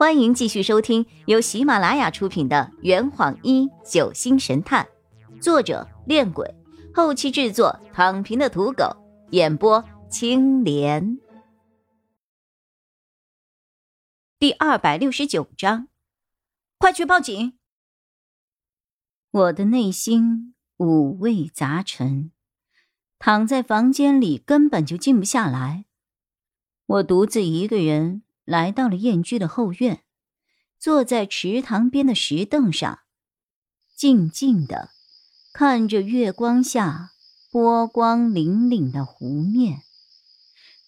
欢迎继续收听由喜马拉雅出品的《圆谎一九星神探》，作者：恋鬼，后期制作：躺平的土狗，演播：青莲。第二百六十九章，快去报警！我的内心五味杂陈，躺在房间里根本就静不下来。我独自一个人。来到了燕居的后院，坐在池塘边的石凳上，静静的看着月光下波光粼粼的湖面。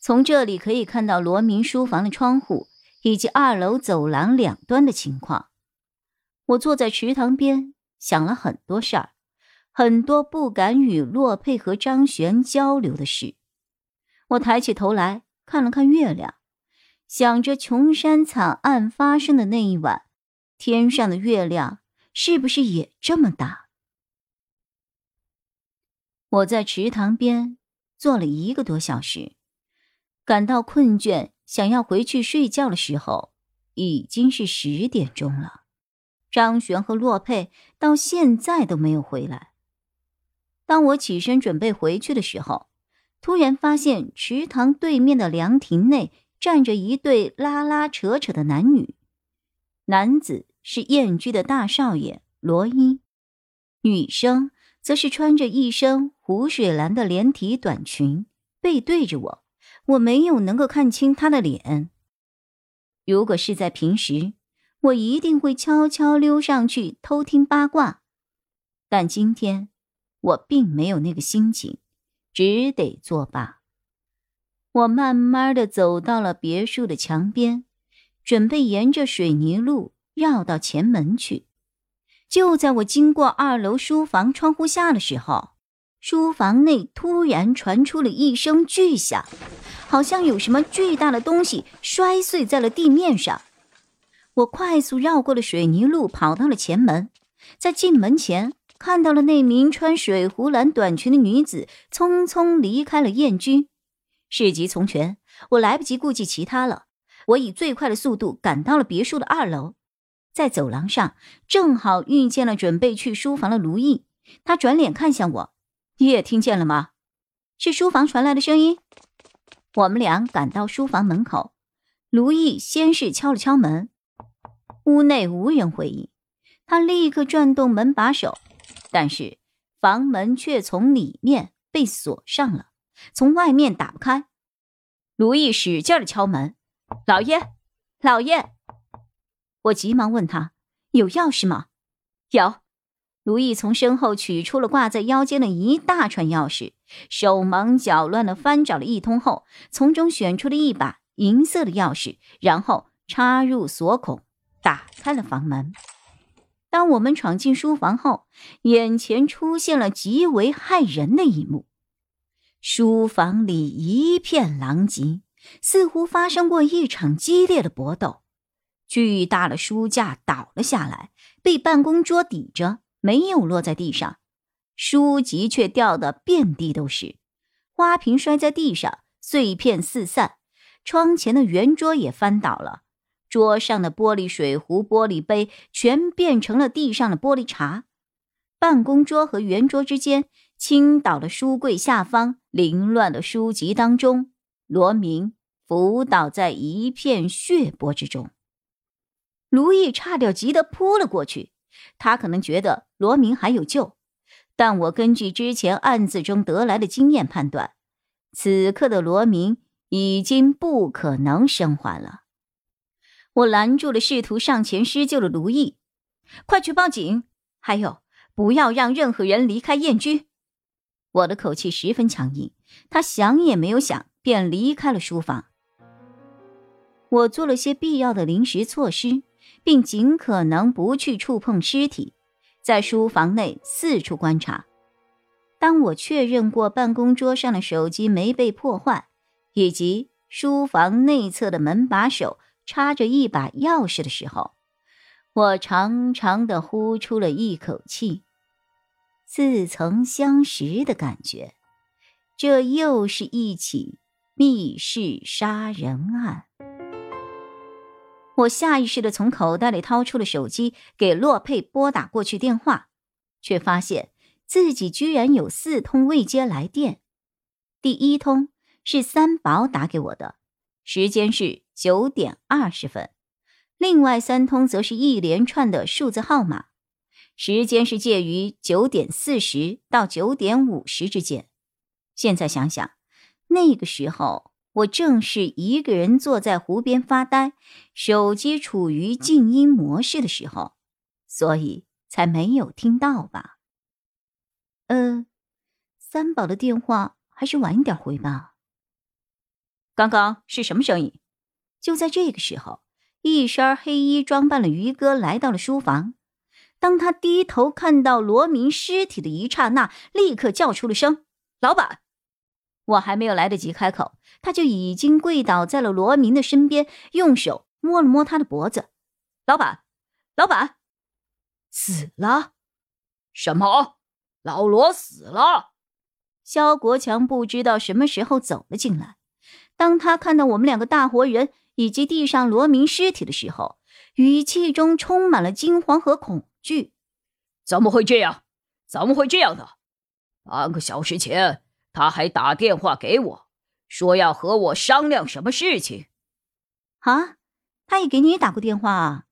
从这里可以看到罗明书房的窗户以及二楼走廊两端的情况。我坐在池塘边，想了很多事儿，很多不敢与洛佩和张璇交流的事。我抬起头来看了看月亮。想着琼山惨案发生的那一晚，天上的月亮是不是也这么大？我在池塘边坐了一个多小时，感到困倦，想要回去睡觉的时候，已经是十点钟了。张璇和洛佩到现在都没有回来。当我起身准备回去的时候，突然发现池塘对面的凉亭内。站着一对拉拉扯扯的男女，男子是燕居的大少爷罗伊，女生则是穿着一身湖水蓝的连体短裙，背对着我，我没有能够看清她的脸。如果是在平时，我一定会悄悄溜上去偷听八卦，但今天我并没有那个心情，只得作罢。我慢慢的走到了别墅的墙边，准备沿着水泥路绕到前门去。就在我经过二楼书房窗户下的时候，书房内突然传出了一声巨响，好像有什么巨大的东西摔碎在了地面上。我快速绕过了水泥路，跑到了前门，在进门前看到了那名穿水湖蓝短裙的女子匆匆离开了燕居。事急从权，我来不及顾及其他了。我以最快的速度赶到了别墅的二楼，在走廊上正好遇见了准备去书房的卢毅。他转脸看向我：“你也听见了吗？是书房传来的声音。”我们俩赶到书房门口，卢毅先是敲了敲门，屋内无人回应。他立刻转动门把手，但是房门却从里面被锁上了。从外面打不开，卢毅使劲的敲门：“老爷，老爷！”我急忙问他：“有钥匙吗？”“有。”卢毅从身后取出了挂在腰间的一大串钥匙，手忙脚乱的翻找了一通后，从中选出了一把银色的钥匙，然后插入锁孔，打开了房门。当我们闯进书房后，眼前出现了极为骇人的一幕。书房里一片狼藉，似乎发生过一场激烈的搏斗。巨大的书架倒了下来，被办公桌抵着，没有落在地上，书籍却掉得遍地都是，花瓶摔在地上，碎片四散。窗前的圆桌也翻倒了，桌上的玻璃水壶、玻璃杯全变成了地上的玻璃碴。办公桌和圆桌之间。倾倒的书柜下方，凌乱的书籍当中，罗明伏倒在一片血泊之中。卢毅差点急得扑了过去，他可能觉得罗明还有救，但我根据之前案子中得来的经验判断，此刻的罗明已经不可能生还了。我拦住了试图上前施救的卢毅，快去报警！还有，不要让任何人离开燕居。我的口气十分强硬，他想也没有想，便离开了书房。我做了些必要的临时措施，并尽可能不去触碰尸体，在书房内四处观察。当我确认过办公桌上的手机没被破坏，以及书房内侧的门把手插着一把钥匙的时候，我长长的呼出了一口气。似曾相识的感觉，这又是一起密室杀人案。我下意识的从口袋里掏出了手机，给洛佩拨打过去电话，却发现自己居然有四通未接来电。第一通是三宝打给我的，时间是九点二十分；另外三通则是一连串的数字号码，时间是介于九点四十到九点五十之间。现在想想，那个时候。我正是一个人坐在湖边发呆，手机处于静音模式的时候，所以才没有听到吧？呃，三宝的电话还是晚一点回吧。刚刚是什么声音？就在这个时候，一身黑衣装扮的于哥来到了书房。当他低头看到罗明尸体的一刹那，立刻叫出了声：“老板！”我还没有来得及开口，他就已经跪倒在了罗明的身边，用手摸了摸他的脖子。老板，老板，死了？什么？老罗死了？肖国强不知道什么时候走了进来。当他看到我们两个大活人以及地上罗明尸体的时候，语气中充满了惊慌和恐惧。怎么会这样？怎么会这样的？半个小时前。他还打电话给我，说要和我商量什么事情。啊，他也给你打过电话啊？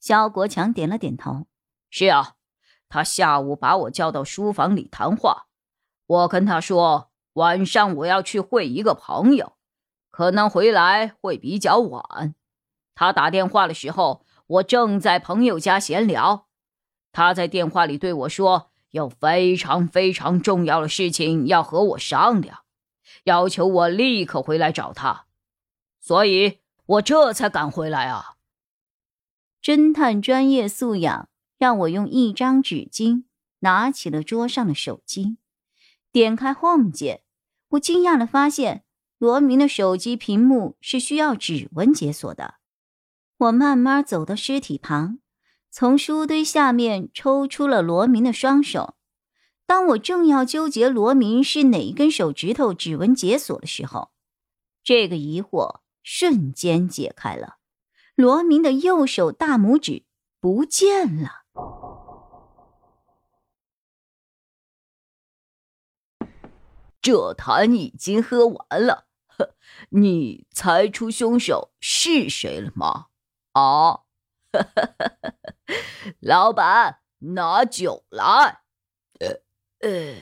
肖国强点了点头。是啊，他下午把我叫到书房里谈话。我跟他说，晚上我要去会一个朋友，可能回来会比较晚。他打电话的时候，我正在朋友家闲聊。他在电话里对我说。有非常非常重要的事情要和我商量，要求我立刻回来找他，所以我这才赶回来啊。侦探专业素养让我用一张纸巾拿起了桌上的手机，点开 Home 键，我惊讶的发现罗明的手机屏幕是需要指纹解锁的。我慢慢走到尸体旁。从书堆下面抽出了罗明的双手。当我正要纠结罗明是哪一根手指头指纹解锁的时候，这个疑惑瞬间解开了。罗明的右手大拇指不见了。这坛已经喝完了，你猜出凶手是谁了吗？好？老板，拿酒来。呃呃，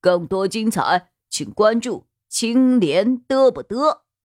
更多精彩，请关注青莲嘚不嘚。